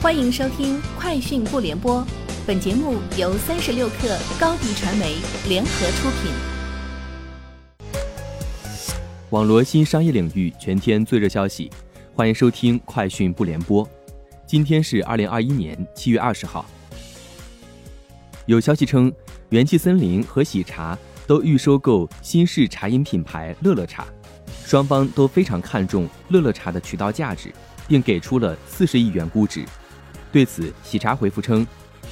欢迎收听《快讯不联播》，本节目由三十六克高低传媒联合出品。网罗新商业领域全天最热消息，欢迎收听《快讯不联播》。今天是二零二一年七月二十号。有消息称，元气森林和喜茶都欲收购新式茶饮品牌乐乐茶，双方都非常看重乐乐茶的渠道价值。并给出了四十亿元估值。对此，喜茶回复称，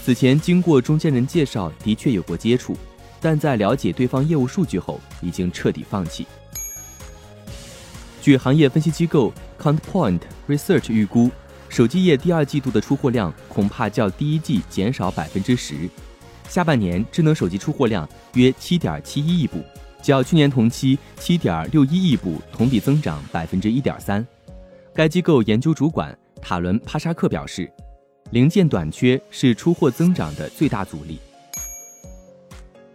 此前经过中间人介绍，的确有过接触，但在了解对方业务数据后，已经彻底放弃。据行业分析机构 Countpoint Research 预估，手机业第二季度的出货量恐怕较第一季减少百分之十。下半年智能手机出货量约七点七一亿部，较去年同期七点六一亿部同比增长百分之一点三。该机构研究主管塔伦帕沙克表示，零件短缺是出货增长的最大阻力。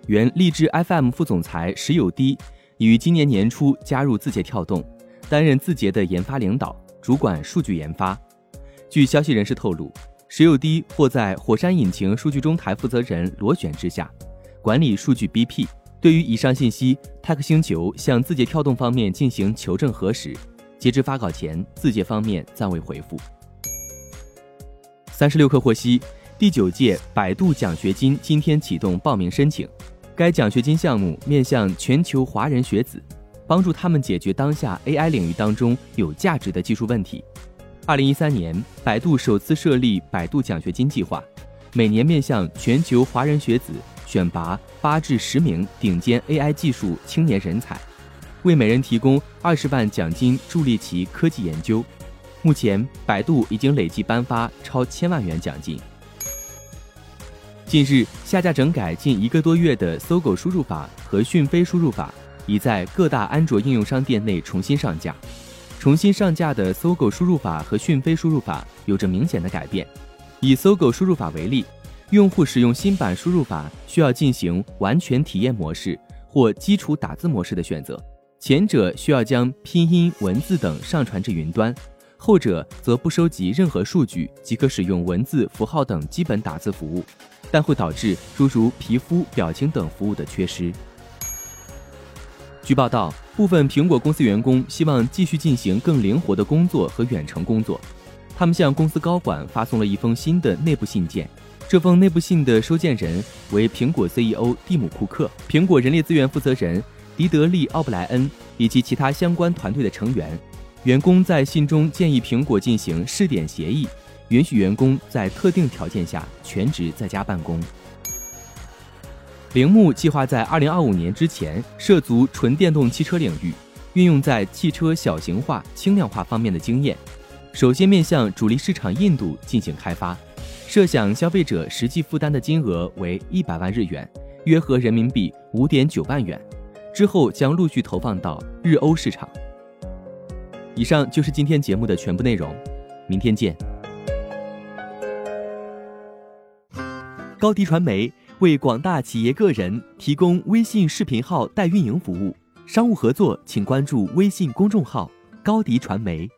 原励志 FM 副总裁石有低于今年年初加入字节跳动，担任字节的研发领导，主管数据研发。据消息人士透露，石有低或在火山引擎数据中台负责人罗选之下，管理数据 BP。对于以上信息，泰克星球向字节跳动方面进行求证核实。截至发稿前，字节方面暂未回复。三十六氪获悉，第九届百度奖学金今天启动报名申请。该奖学金项目面向全球华人学子，帮助他们解决当下 AI 领域当中有价值的技术问题。二零一三年，百度首次设立百度奖学金计划，每年面向全球华人学子选拔八至十名顶尖 AI 技术青年人才。为每人提供二十万奖金，助力其科技研究。目前，百度已经累计颁发超千万元奖金。近日，下架整改近一个多月的搜狗输入法和讯飞输入法，已在各大安卓应用商店内重新上架。重新上架的搜狗输入法和讯飞输入法有着明显的改变。以搜狗输入法为例，用户使用新版输入法需要进行完全体验模式或基础打字模式的选择。前者需要将拼音、文字等上传至云端，后者则不收集任何数据即可使用文字、符号等基本打字服务，但会导致诸如皮肤、表情等服务的缺失。据报道，部分苹果公司员工希望继续进行更灵活的工作和远程工作，他们向公司高管发送了一封新的内部信件。这封内部信的收件人为苹果 CEO 蒂姆·库克，苹果人力资源负责人。迪德利·奥布莱恩以及其他相关团队的成员，员工在信中建议苹果进行试点协议，允许员工在特定条件下全职在家办公。铃木计划在2025年之前涉足纯电动汽车领域，运用在汽车小型化、轻量化方面的经验，首先面向主力市场印度进行开发，设想消费者实际负担的金额为一百万日元，约合人民币五点九万元。之后将陆续投放到日欧市场。以上就是今天节目的全部内容，明天见。高迪传媒为广大企业个人提供微信视频号代运营服务，商务合作请关注微信公众号高迪传媒。